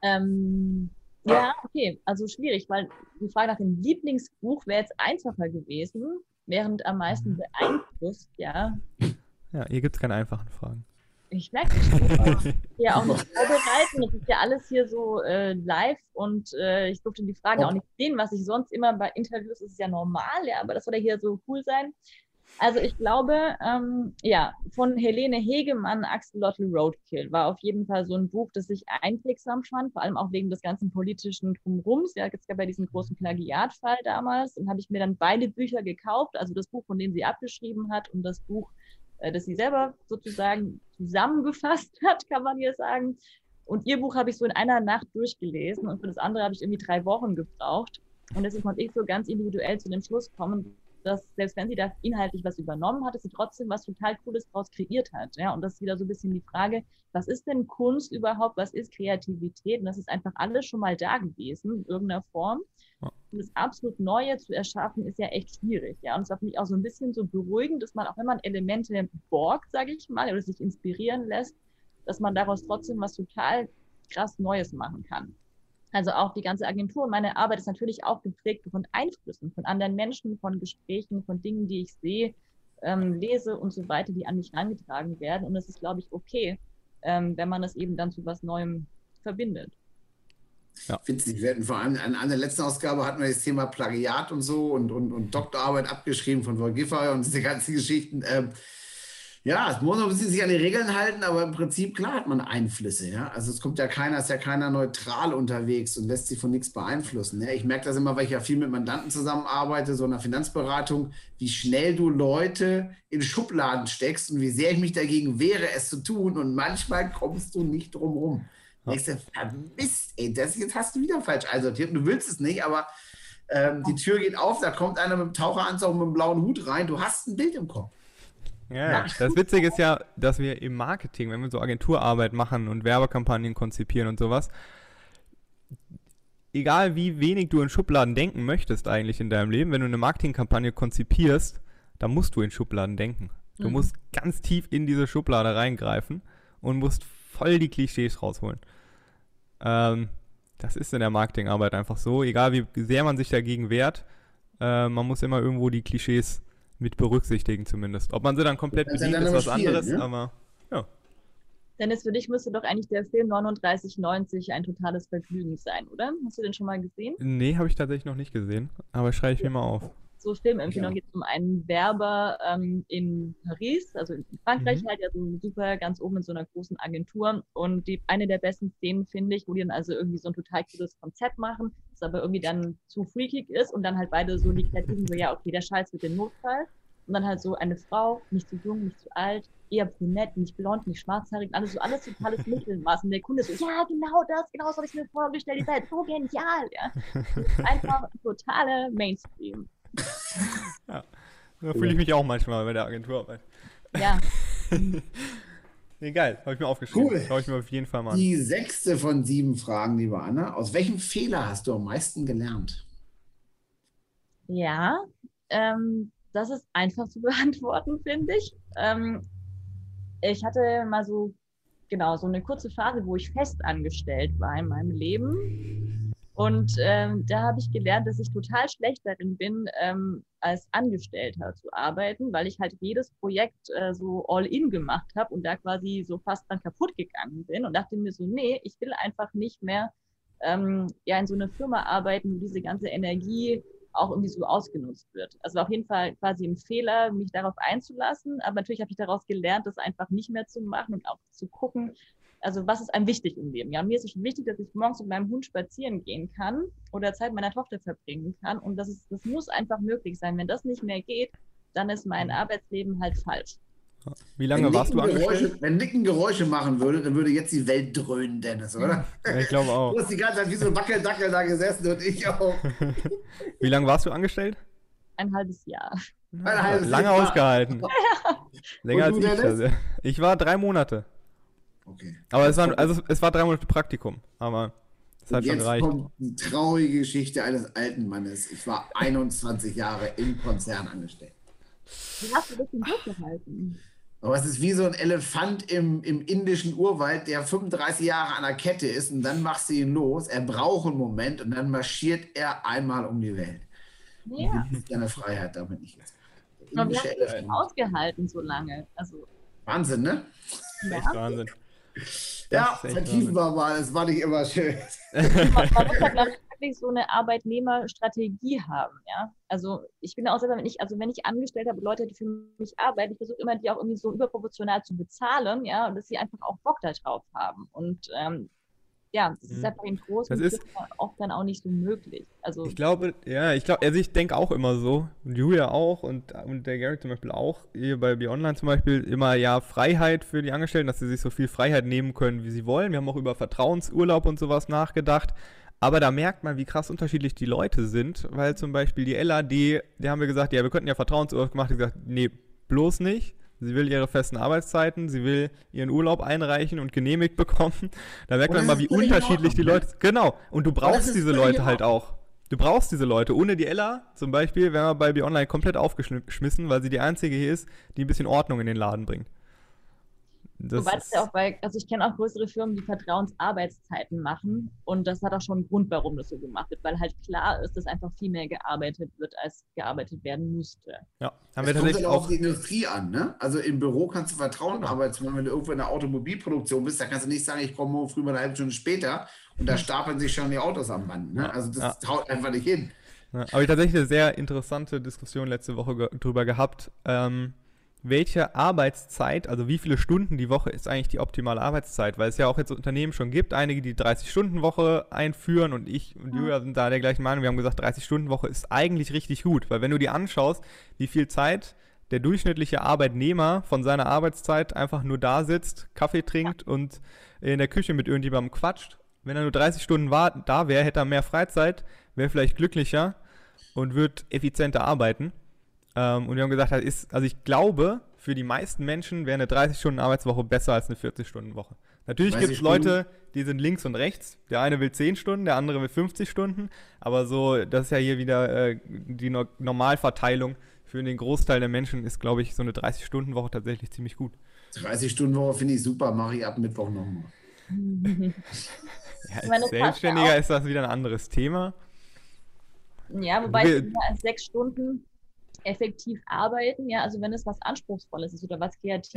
Ähm, ja, okay, also schwierig, weil die Frage nach dem Lieblingsbuch wäre jetzt einfacher gewesen, während am meisten beeinflusst, ja. Ja, hier gibt es keine einfachen Fragen. Ich merke es schon. ja auch nicht vorbereiten. Das ist ja alles hier so äh, live und äh, ich durfte die Fragen auch nicht sehen, was ich sonst immer bei Interviews ist, ist ja normal, ja, aber das soll ja hier so cool sein. Also ich glaube, ähm, ja, von Helene Hegemann, Axolotl Roadkill war auf jeden Fall so ein Buch, das ich einprägsam fand, vor allem auch wegen des ganzen politischen Drumrums. Ja, es gab ja diesen großen Plagiatfall damals und habe ich mir dann beide Bücher gekauft, also das Buch, von dem sie abgeschrieben hat und das Buch, äh, das sie selber sozusagen zusammengefasst hat, kann man hier sagen. Und ihr Buch habe ich so in einer Nacht durchgelesen und für das andere habe ich irgendwie drei Wochen gebraucht. Und deswegen konnte ich so ganz individuell zu dem Schluss kommen, dass selbst wenn sie da inhaltlich was übernommen hat, dass sie trotzdem was total Cooles draus kreiert hat. Ja, und das ist wieder so ein bisschen die Frage, was ist denn Kunst überhaupt? Was ist Kreativität? Und das ist einfach alles schon mal da gewesen in irgendeiner Form. Und das absolut Neue zu erschaffen, ist ja echt schwierig. Ja, und es war für mich auch so ein bisschen so beruhigend, dass man, auch wenn man Elemente borgt, sage ich mal, oder sich inspirieren lässt, dass man daraus trotzdem was total krass Neues machen kann. Also auch die ganze Agentur und meine Arbeit ist natürlich auch geprägt von Einflüssen, von anderen Menschen, von Gesprächen, von Dingen, die ich sehe, ähm, lese und so weiter, die an mich herangetragen werden. Und es ist, glaube ich, okay, ähm, wenn man das eben dann zu was Neuem verbindet. Witzig, wir hatten vor allem an, an der letzten Ausgabe hatten wir das Thema Plagiat und so und, und, und Doktorarbeit abgeschrieben von Wolf Giffey und diese ganzen Geschichten. Ähm, ja, es muss noch ein bisschen sich an die Regeln halten, aber im Prinzip, klar hat man Einflüsse, ja. Also es kommt ja keiner, ist ja keiner neutral unterwegs und lässt sich von nichts beeinflussen. Ja? Ich merke das immer, weil ich ja viel mit Mandanten zusammenarbeite, so in der Finanzberatung, wie schnell du Leute in Schubladen steckst und wie sehr ich mich dagegen wehre, es zu tun. Und manchmal kommst du nicht drum rum. Ja. Denkst du, Mist, ey, das jetzt hast du wieder falsch einsortiert. Und du willst es nicht, aber ähm, die Tür geht auf, da kommt einer mit dem Taucheranzug und mit dem blauen Hut rein. Du hast ein Bild im Kopf. Ja, ja. Das Witzige ist ja, dass wir im Marketing, wenn wir so Agenturarbeit machen und Werbekampagnen konzipieren und sowas, egal wie wenig du in Schubladen denken möchtest eigentlich in deinem Leben, wenn du eine Marketingkampagne konzipierst, dann musst du in Schubladen denken. Du Mhm. musst ganz tief in diese Schublade reingreifen und musst voll die Klischees rausholen. Ähm, das ist in der Marketingarbeit einfach so, egal wie sehr man sich dagegen wehrt, äh, man muss immer irgendwo die Klischees mit berücksichtigen zumindest. Ob man sie dann komplett kannst ja bedient, dann ist was spielen, anderes, ne? aber ja. Dennis, für dich müsste doch eigentlich der Film 3990 ein totales Vergnügen sein, oder? Hast du den schon mal gesehen? Nee, habe ich tatsächlich noch nicht gesehen, aber schreibe ich mir mal auf. So Filmempfehlung Ja. geht es um einen Werber ähm, in Paris, also in Frankreich Mhm. halt, ja so super ganz oben in so einer großen Agentur. Und die, eine der besten Szenen finde ich, wo die dann also irgendwie so ein total cooles Konzept machen, das aber irgendwie dann zu freakig ist und dann halt beide so die Kreativen so, ja, okay, der Scheiß wird den Notfall. Und dann halt so eine Frau, nicht zu jung, nicht zu alt, eher brünett, nicht blond, nicht schwarzhaarig, alles so, alles totales Mittelmaß. Und der Kunde so, ja, genau das, genau so habe ich mir vorgestellt, ihr seid so genial, ja. Das einfach totale Mainstream. Da fühle ich mich auch manchmal bei der Agenturarbeit. Ja, Nee, geil, habe ich mir aufgeschrieben. Cool. Schaue ich mir auf jeden Fall mal an. Die sechste von sieben Fragen, liebe Anna. Aus welchem Fehler hast du am meisten gelernt? ja, ähm, das ist einfach zu beantworten, finde ich. Ähm, ich hatte mal so, genau, so eine kurze Phase, wo ich fest angestellt war in meinem Leben. Und ähm, da habe ich gelernt, dass ich total schlecht darin bin, ähm, als Angestellter zu arbeiten, weil ich halt jedes Projekt äh, so all in gemacht habe und da quasi so fast dann kaputt gegangen bin und dachte mir so, nee, ich will einfach nicht mehr ähm, ja in so einer Firma arbeiten, wo diese ganze Energie auch irgendwie so ausgenutzt wird. Also auf jeden Fall quasi ein Fehler, mich darauf einzulassen, aber natürlich habe ich daraus gelernt, das einfach nicht mehr zu machen und auch zu gucken, also was ist einem wichtig im Leben? Ja, mir ist es schon wichtig, dass ich morgens mit meinem Hund spazieren gehen kann oder Zeit mit meiner Tochter verbringen kann. Und das, ist, das muss einfach möglich sein. Wenn das nicht mehr geht, dann ist mein Arbeitsleben halt falsch. Wie lange warst du angestellt? Geräusche, wenn Nicken Geräusche machen würde, dann würde jetzt die Welt dröhnen, Dennis, oder? Ja, ich glaube auch. Du hast die ganze Zeit wie so ein Wackeldackel da gesessen und ich auch. Wie lange warst du angestellt? Ein halbes Jahr. Ein halbes Lange Jahr. ausgehalten. Länger Und als du, ich. Also. Ich war drei Monate. Okay. Aber es waren, also es war drei Monate Praktikum. Aber es hat schon Jetzt gereicht. kommt die traurige Geschichte eines alten Mannes. Ich war 21 Jahre im Konzern angestellt. Wie hast du das denn durchgehalten? Aber es ist wie so ein Elefant im, im indischen Urwald, der 35 Jahre an der Kette ist und dann machst du ihn los. Er braucht einen Moment und dann marschiert er einmal um die Welt. Ja, Das ist seine Freiheit damit nicht. Der aber wie hast du das ausgehalten so lange? Also, Wahnsinn, ne? ja. Echt Wahnsinn. Ja, vertiefen wir mal. Es war nicht immer schön. man, man muss ja, glaube ich, wirklich so eine Arbeitnehmerstrategie haben, ja. Also ich bin auch selber, wenn ich, also wenn ich Angestellte habe, Leute, die für mich arbeiten, ich versuche immer, die auch irgendwie so überproportional zu bezahlen, ja, und dass sie einfach auch Bock darauf haben. Und ähm, ja, das ist Mhm. einfach in großen Das ist- oft dann auch nicht so möglich. Also Ich glaube, ja, ich glaube, also ich denke auch immer so, und Julia auch und, und der Gary zum Beispiel auch, hier bei B-Online zum Beispiel, immer ja Freiheit für die Angestellten, dass sie sich so viel Freiheit nehmen können, wie sie wollen. Wir haben auch über Vertrauensurlaub und sowas nachgedacht. Aber da merkt man, wie krass unterschiedlich die Leute sind, weil zum Beispiel die Ella, die, die haben wir gesagt, ja, wir könnten ja Vertrauensurlaub gemacht, die gesagt, nee, bloß nicht. Sie will ihre festen Arbeitszeiten, sie will ihren Urlaub einreichen und genehmigt bekommen. Da merkt man mal, wie unterschiedlich die Ordnung, Leute. Genau. Und du brauchst diese Leute halt auch. Du brauchst diese Leute. Ohne die Ella zum Beispiel wären wir bei B-Online komplett aufgeschmissen, weil sie die einzige hier ist, die ein bisschen Ordnung in den Laden bringt. Das Wobei das ist, ja auch bei, also ich kenne auch größere Firmen, die Vertrauensarbeitszeiten machen und das hat auch schon einen Grund, warum das so gemacht wird, weil halt klar ist, dass einfach viel mehr gearbeitet wird, als gearbeitet werden müsste. ja, haben Es wir kommt tatsächlich dann auch die Industrie an, ne? Also im Büro kannst du Vertrauen arbeiten. Wenn du irgendwo in der Automobilproduktion bist, da kannst du nicht sagen, ich komme morgen früh mal eine halbe Stunde später und da stapeln sich schon die Autos am Band. Ne? Also das ja. haut einfach nicht hin. Ja, aber ich tatsächlich eine sehr interessante Diskussion letzte Woche ge drüber gehabt. Ähm, welche Arbeitszeit, also wie viele Stunden die Woche ist eigentlich die optimale Arbeitszeit? Weil es ja auch jetzt Unternehmen schon gibt, einige, die 30-Stunden-Woche einführen und ich und. Julia sind da der gleichen Meinung. Wir haben gesagt, 30-Stunden-Woche ist eigentlich richtig gut, weil wenn du dir anschaust, wie viel Zeit der durchschnittliche Arbeitnehmer von seiner Arbeitszeit einfach nur da sitzt, Kaffee trinkt und in der Küche mit irgendjemandem quatscht. Wenn er nur 30 Stunden war, da wäre, hätte er mehr Freizeit, wäre vielleicht glücklicher und wird effizienter arbeiten. Ähm, und wir haben gesagt, das ist, also ich glaube, für die meisten Menschen wäre eine 30-Stunden-Arbeitswoche besser als eine 40-Stunden-Woche. Natürlich 30 gibt es Leute, die sind links und rechts. Der eine will 10 Stunden, der andere will 50 Stunden. Aber so, das ist ja hier wieder äh, die no Normalverteilung. Für den Großteil der Menschen ist, glaube ich, so eine 30-Stunden-Woche tatsächlich ziemlich gut. 30 Stunden Woche finde ich super, mache ich ab Mittwoch nochmal. Ja, meine, als ja Selbstständiger ist das wieder ein anderes Thema. Ja, wobei Wir- ich finde, als sechs Stunden effektiv arbeiten, ja, also wenn es was Anspruchsvolles ist oder was Kreatives,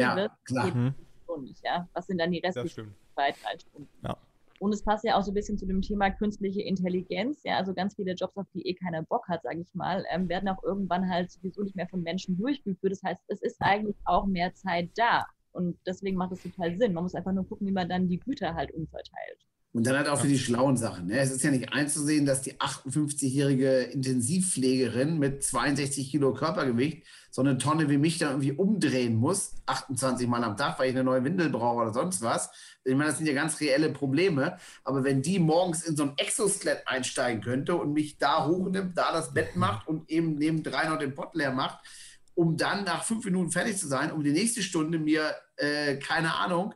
Ja, Mhm. nicht, ja. Was sind dann die Das restlichen stimmt. zwei, drei Stunden? Ja. Und es passt ja auch so ein bisschen zu dem Thema künstliche Intelligenz. Ja, also ganz viele Jobs, auf die eh keiner Bock hat, sage ich mal, ähm, werden auch irgendwann halt sowieso nicht mehr von Menschen durchgeführt. Das heißt, es ist eigentlich auch mehr Zeit da. Und deswegen macht es total Sinn. Man muss einfach nur gucken, wie man dann die Güter halt umverteilt. Und dann halt auch für die schlauen Sachen. Ne? Es ist ja nicht einzusehen, dass die 58-jährige Intensivpflegerin mit 62 Kilo Körpergewicht so eine Tonne wie mich dann irgendwie umdrehen muss, 28 Mal am Tag, weil ich eine neue Windel brauche oder sonst was. Ich meine, das sind ja ganz reelle Probleme. Aber wenn die morgens in so ein Exoskelett einsteigen könnte und mich da hochnimmt, da das Bett macht und eben neben drei noch den Pott leer macht, um dann nach fünf Minuten fertig zu sein, um die nächste Stunde mir, äh, keine Ahnung,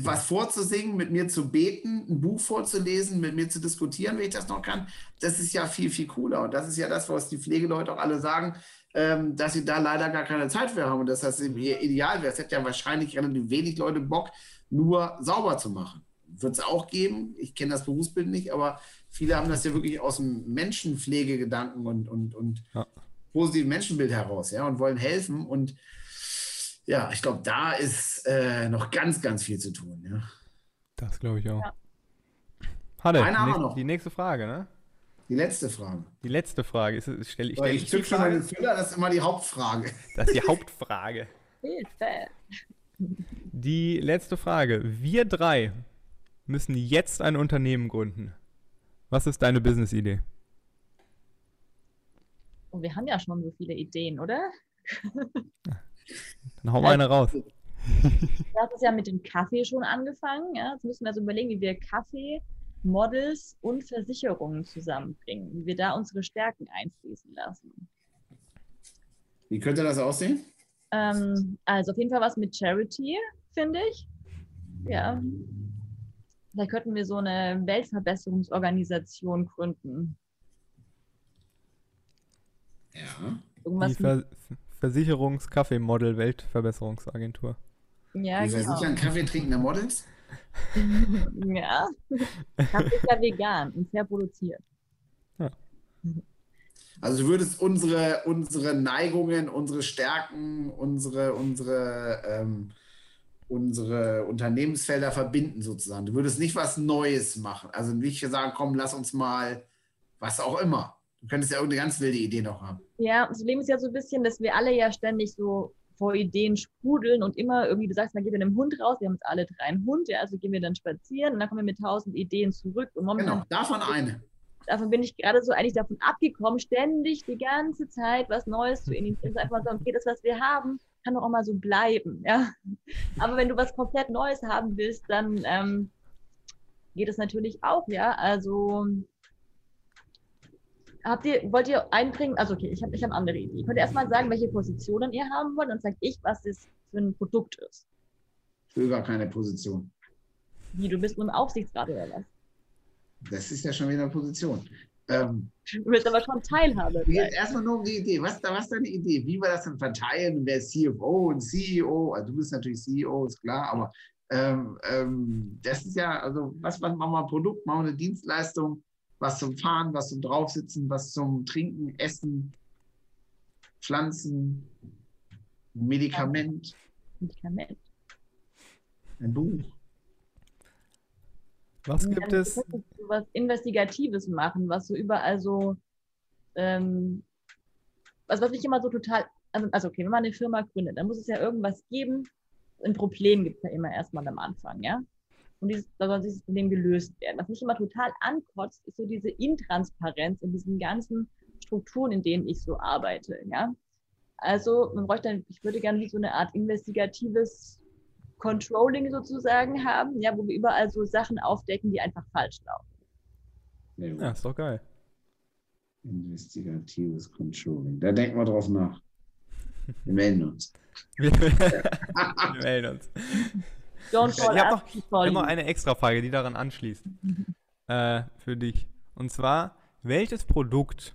was vorzusingen, mit mir zu beten, ein Buch vorzulesen, mit mir zu diskutieren, wenn ich das noch kann, das ist ja viel, viel cooler. Und das ist ja das, was die Pflegeleute auch alle sagen, ähm, dass sie da leider gar keine Zeit für haben und dass das ihr ideal wäre. Es hätte ja wahrscheinlich relativ wenig Leute Bock, nur sauber zu machen. Wird es auch geben. Ich kenne das Berufsbild nicht, aber viele haben das ja wirklich aus dem Menschenpflegegedanken und, und, und Ja. positiven Menschenbild heraus, ja, und wollen helfen. Und ja, ich glaube, da ist äh, noch ganz, ganz viel zu tun. Ja. Das glaube ich auch. Ja. Hanne, Eine haben wir noch. die nächste Frage, ne? Die letzte Frage. Die letzte Frage. Ist, ist, stell, ich stell ich zück schon mal den. Füller, das ist immer die Hauptfrage. Das ist die Hauptfrage. Hilfe! Die letzte Frage. Wir drei müssen jetzt ein Unternehmen gründen. Was ist deine Business-Idee? Und wir haben ja schon so viele Ideen, oder? Dann hau mal eine raus. Du hast es ja mit dem Kaffee schon angefangen. Ja? Jetzt müssen wir also überlegen, wie wir Kaffee, Models und Versicherungen zusammenbringen, wie wir da unsere Stärken einfließen lassen. Wie könnte das aussehen? Ähm, also auf jeden Fall was mit Charity, finde ich. Ja. Vielleicht könnten wir so eine Weltverbesserungsorganisation gründen. Ja. Irgendwas Ver Versicherungs-Kaffee-Model-Weltverbesserungsagentur. ja, Die genau. versichern Kaffee trinkende Models? ja. Kaffee ist ja vegan und fair produziert. Also du würdest unsere, unsere Neigungen, unsere Stärken, unsere, unsere, ähm, unsere Unternehmensfelder verbinden sozusagen. Du würdest nicht was Neues machen. Also nicht sagen, komm, lass uns mal was auch immer. Du könntest ja irgendeine ganz wilde Idee noch haben. Ja, das Problem ist ja so ein bisschen, dass wir alle ja ständig so vor Ideen sprudeln und immer irgendwie, du sagst, man geht mit einem Hund raus, wir haben jetzt alle drei einen Hund, ja, also gehen wir dann spazieren und dann kommen wir mit tausend Ideen zurück und momentan Genau, davon eine. davon bin ich gerade so eigentlich davon abgekommen, ständig die ganze Zeit was Neues zu initiieren. Einfach so, okay, das, was wir haben, kann doch auch mal so bleiben. Ja? Aber wenn du was komplett Neues haben willst, dann ähm, geht es natürlich auch, ja. Also habt ihr, wollt ihr einbringen, also okay, ich habe ich hab eine andere Idee. Könnt ihr erstmal sagen, welche Positionen ihr haben wollt, dann sage ich, was das für ein Produkt ist. Ich will gar keine Position. Wie, du bist nur im Aufsichtsrat oder was? Das ist ja schon wieder eine Position. Ähm, Du willst aber schon Teilhabe geht erstmal nur um die Idee. Was, da- was ist deine Idee? Wie wir das denn verteilen? Wer ist CFO und CEO? Also du bist natürlich CEO, ist klar, aber ähm, ähm, das ist ja, also was, was machen wir ein Produkt, machen wir eine Dienstleistung, was zum Fahren, was zum Draufsitzen, was zum Trinken, Essen, Pflanzen, Medikament, Medikament. ein Buch. Was gibt es? so was Investigatives machen, was so überall so, ähm, was, was nicht immer so total, also, also okay, wenn man eine Firma gründet, dann muss es ja irgendwas geben. Ein Problem gibt es ja immer erstmal am Anfang, ja. Und dieses, da soll dieses Problem gelöst werden. Was mich immer total ankotzt, ist so diese Intransparenz in diesen ganzen Strukturen, in denen ich so arbeite, ja. Also, man bräuchte, dann- ich würde gerne wie so eine Art investigatives Controlling sozusagen haben, ja, wo wir überall so Sachen aufdecken, die einfach falsch laufen. Ja, ist doch geil. Investigatives Controlling. Da denken wir drauf nach. Wir melden uns. Wir melden uns. Don't Ich call habe noch, ich hab noch eine extra Frage, die daran anschließt. äh, für dich. Und zwar, welches Produkt,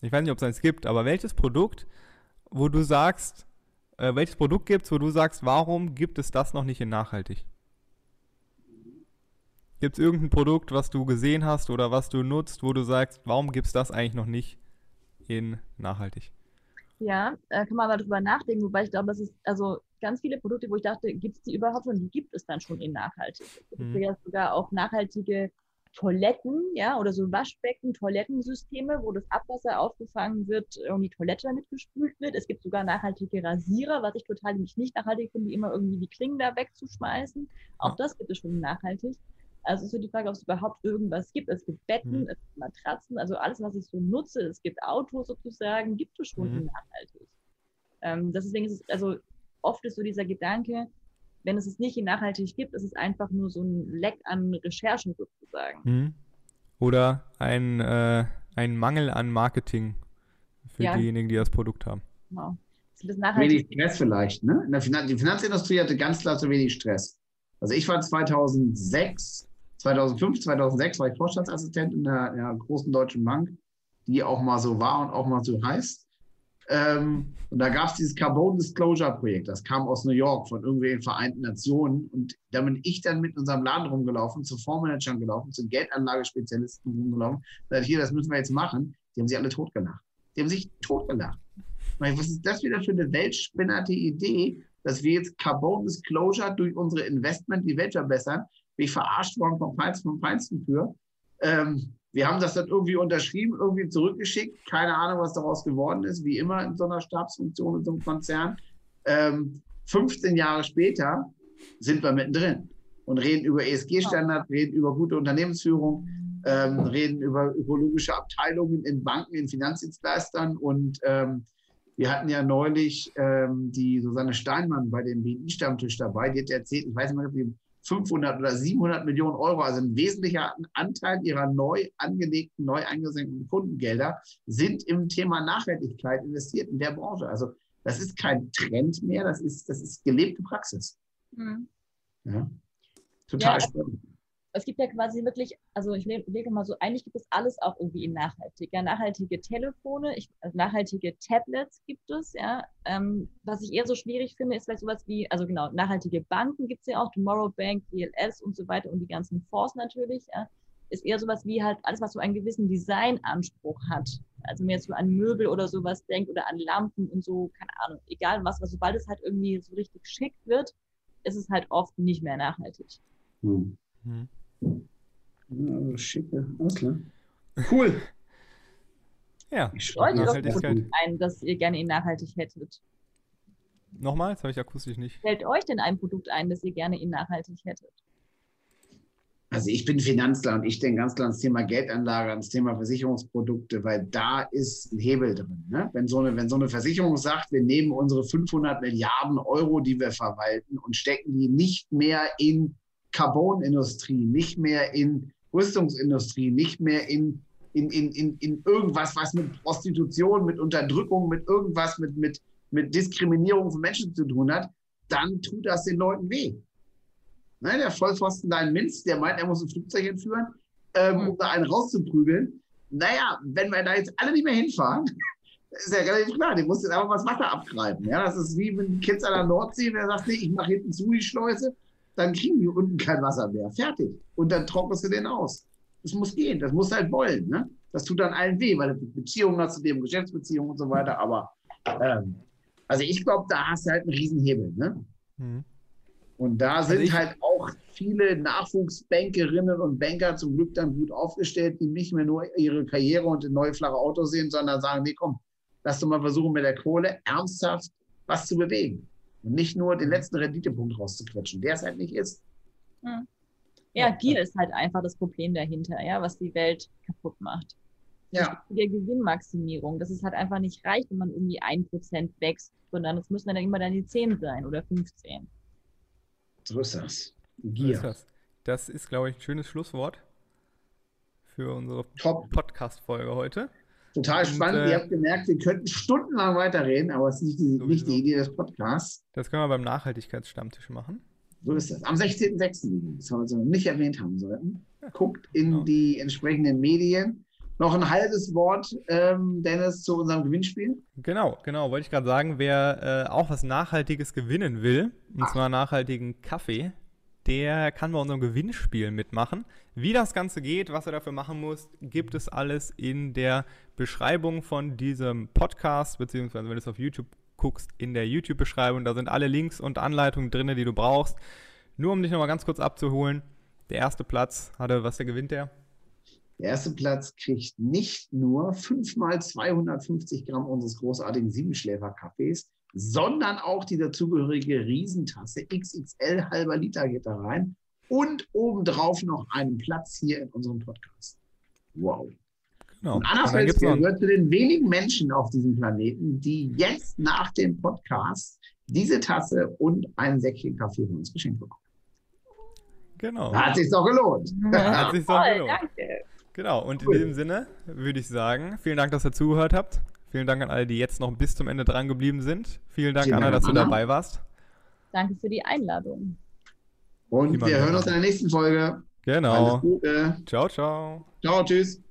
ich weiß nicht, ob es eins gibt, aber welches Produkt, wo du sagst, äh, welches Produkt gibt es, wo du sagst, warum gibt es das noch nicht in nachhaltig? Gibt es irgendein Produkt, was du gesehen hast oder was du nutzt, wo du sagst, warum gibt es das eigentlich noch nicht in nachhaltig? Ja, äh, kann man mal drüber nachdenken, wobei ich glaube, das ist, also ganz viele Produkte, wo ich dachte, gibt es die überhaupt schon? Die gibt es dann schon in nachhaltig. Es gibt Mhm. ja sogar auch nachhaltige Toiletten, ja, oder so Waschbecken, Toilettensysteme, wo das Abwasser aufgefangen wird und die Toilette damit gespült wird. Es gibt sogar nachhaltige Rasierer, was ich total nicht nachhaltig finde, die immer irgendwie die Klingen da wegzuschmeißen. Auch das gibt es schon nachhaltig. Also ist so die Frage, ob es überhaupt irgendwas gibt. Es gibt Betten, Mhm. es gibt Matratzen, also alles, was ich so nutze. Es gibt Autos sozusagen, gibt es schon Mhm. in nachhaltig. Ähm, deswegen ist es, also oft ist so dieser Gedanke, wenn es es nicht in nachhaltig gibt, ist es einfach nur so ein Leck an Recherchen sozusagen. Mhm. Oder ein, äh, ein Mangel an Marketing für Ja. diejenigen, die das Produkt haben. Genau. Das Wenig. Stress vielleicht, ne? In der Finan die Finanzindustrie hatte ganz klar zu wenig Stress. Also ich war 2006, 2005, 2006 war ich Vorstandsassistent in in einer großen deutschen Bank, die auch mal so war und auch mal so heißt. Ähm, und da gab es dieses Carbon Disclosure Projekt, das kam aus New York von irgendwelchen Vereinten Nationen. Und da bin ich dann mit unserem Laden rumgelaufen, zu Fondsmanagern gelaufen, zu Geldanlagespezialisten rumgelaufen. Da ich, hier, das müssen wir jetzt machen. Die haben sich alle totgelacht. Die haben sich totgelacht. Weil, Was ist das wieder für eine weltspinnerte Idee, dass wir jetzt Carbon Disclosure durch unsere Investment die Welt verbessern? Bin ich verarscht worden vom Feinsten, vom Feinsten für. Ähm, wir haben das dann irgendwie unterschrieben, irgendwie zurückgeschickt. Keine Ahnung, was daraus geworden ist, wie immer in so einer Stabsfunktion, in so einem Konzern. Ähm, 15 Jahre später sind wir mittendrin und reden über ESG-Standards, reden über gute Unternehmensführung, ähm, reden über ökologische Abteilungen in Banken, in Finanzdienstleistern und ähm, wir hatten ja neulich ähm, die Susanne Steinmann bei dem BI-Stammtisch dabei, die hat erzählt, ich weiß nicht mehr, 500 oder 700 Millionen Euro, also ein wesentlicher Anteil ihrer neu angelegten, neu eingesenkten Kundengelder, sind im Thema Nachhaltigkeit investiert in der Branche. Also das ist kein Trend mehr, das ist, das ist gelebte Praxis. Mhm. Ja. Total Ja. spannend. Es gibt ja quasi wirklich, also ich le- lege mal so, eigentlich gibt es alles auch irgendwie in nachhaltig. Ja, nachhaltige Telefone, ich, also nachhaltige Tablets gibt es, ja. Ähm, was ich eher so schwierig finde, ist vielleicht sowas wie, also genau, nachhaltige Banken gibt es ja auch, Tomorrow Bank, DLS und so weiter und die ganzen Fonds natürlich, ja. Ist eher sowas wie halt alles, was so einen gewissen Designanspruch hat. Also wenn man jetzt so an Möbel oder sowas denkt oder an Lampen und so, keine Ahnung, egal was, was sobald es halt irgendwie so richtig schick wird, ist es halt oft nicht mehr nachhaltig. Hm. Mhm. Ja, schicke, alles klar. Cool. Ja, Ich euch doch. Produkt ein, das ihr gerne in nachhaltig hättet. Nochmal, das habe ich akustisch nicht. Fällt euch denn ein Produkt ein, das ihr gerne in nachhaltig hättet? Also ich bin Finanzler und ich denke ganz klar ans Thema Geldanlage, ans Thema Versicherungsprodukte, weil da ist ein Hebel drin. Ne? Wenn, so eine, wenn so eine Versicherung sagt, wir nehmen unsere 500 Milliarden Euro, die wir verwalten und stecken die nicht mehr in Carbonindustrie, nicht mehr in Rüstungsindustrie, nicht mehr in, in, in, in, in irgendwas, was mit Prostitution, mit Unterdrückung, mit irgendwas, mit, mit, mit Diskriminierung von Menschen zu tun hat, dann tut das den Leuten weh. Ne, der Vollpfosten da in Minz, der meint, er muss ein Flugzeug entführen, ähm, Hm. um da einen rauszuprügeln. Naja, wenn wir da jetzt alle nicht mehr hinfahren, ist ja relativ klar, die muss jetzt einfach das Wasser abgreifen. Ja, das ist wie wenn Kids an der Nordsee, der sagt, nee, ich mache hinten zu die Schleuse, dann kriegen die unten kein Wasser mehr. Fertig. Und dann trocknest du den aus. Das muss gehen, das muss halt wollen. Ne? Das tut dann allen weh, weil du Beziehungen hast zu dem, Geschäftsbeziehungen und so weiter. Aber ähm, also ich glaube, da hast du halt einen Riesenhebel. Ne? Mhm. Und da sind ich- halt auch viele Nachwuchsbankerinnen und Banker zum Glück dann gut aufgestellt, die nicht mehr nur ihre Karriere und neue flache Autos sehen, sondern sagen, nee, komm, lass doch mal versuchen, mit der Kohle ernsthaft was zu bewegen. Und nicht nur den letzten Renditepunkt rauszuquetschen, der es halt nicht ist. Ja, Gier ist halt einfach das Problem dahinter, ja, was die Welt kaputt macht. Ja. Die Gewinnmaximierung, dass es halt einfach nicht reicht, wenn man irgendwie ein Prozent wächst, sondern es müssen dann immer dann die 10 sein oder 15. So ist das. So ist Gier. das. Das ist, glaube ich, ein schönes Schlusswort für unsere. Podcast-Folge heute. Total Und, spannend. äh, Ihr habt gemerkt, wir könnten stundenlang weiterreden, aber es ist nicht die, nicht die Idee des Podcasts. Das können wir beim Nachhaltigkeitsstammtisch machen. So ist das. Am 16.06. übrigens, was wir noch nicht erwähnt haben sollten. Guckt in genau. die entsprechenden Medien. Noch ein halbes Wort, ähm, Dennis, zu unserem Gewinnspiel. Genau, genau, wollte ich gerade sagen, wer äh, auch was Nachhaltiges gewinnen will, und zwar nachhaltigen Kaffee, der kann bei unserem Gewinnspiel mitmachen. Wie das Ganze geht, was er dafür machen muss, gibt es alles in der Beschreibung von diesem Podcast, beziehungsweise wenn du es auf YouTube guckst, in der YouTube-Beschreibung. Da sind alle Links und Anleitungen drin, die du brauchst. Nur um dich nochmal ganz kurz abzuholen. Der erste Platz hatte, was der gewinnt der? Der erste Platz kriegt nicht nur 5 mal 250 Gramm unseres großartigen Siebenschläfer-Kaffees, sondern auch die dazugehörige Riesentasse XXL halber Liter geht da rein und obendrauf noch einen Platz hier in unserem Podcast. Wow. Genau. Und Anna Felske gehört zu den wenigen Menschen auf diesem Planeten, die jetzt nach dem Podcast diese Tasse und ein Säckchen Kaffee von uns geschenkt bekommen. Genau. Da hat sich doch gelohnt. hat sich doch gelohnt. Danke. Genau, und in diesem Sinne würde ich sagen, vielen Dank, dass ihr zugehört habt. Vielen Dank an alle, die jetzt noch bis zum Ende dran geblieben sind. Vielen Dank, vielen Anna, dass Anna. du dabei warst. Danke für die Einladung. Und wir hören uns in der nächsten Folge. Genau. Alles Gute. Ciao, ciao. Ciao, tschüss.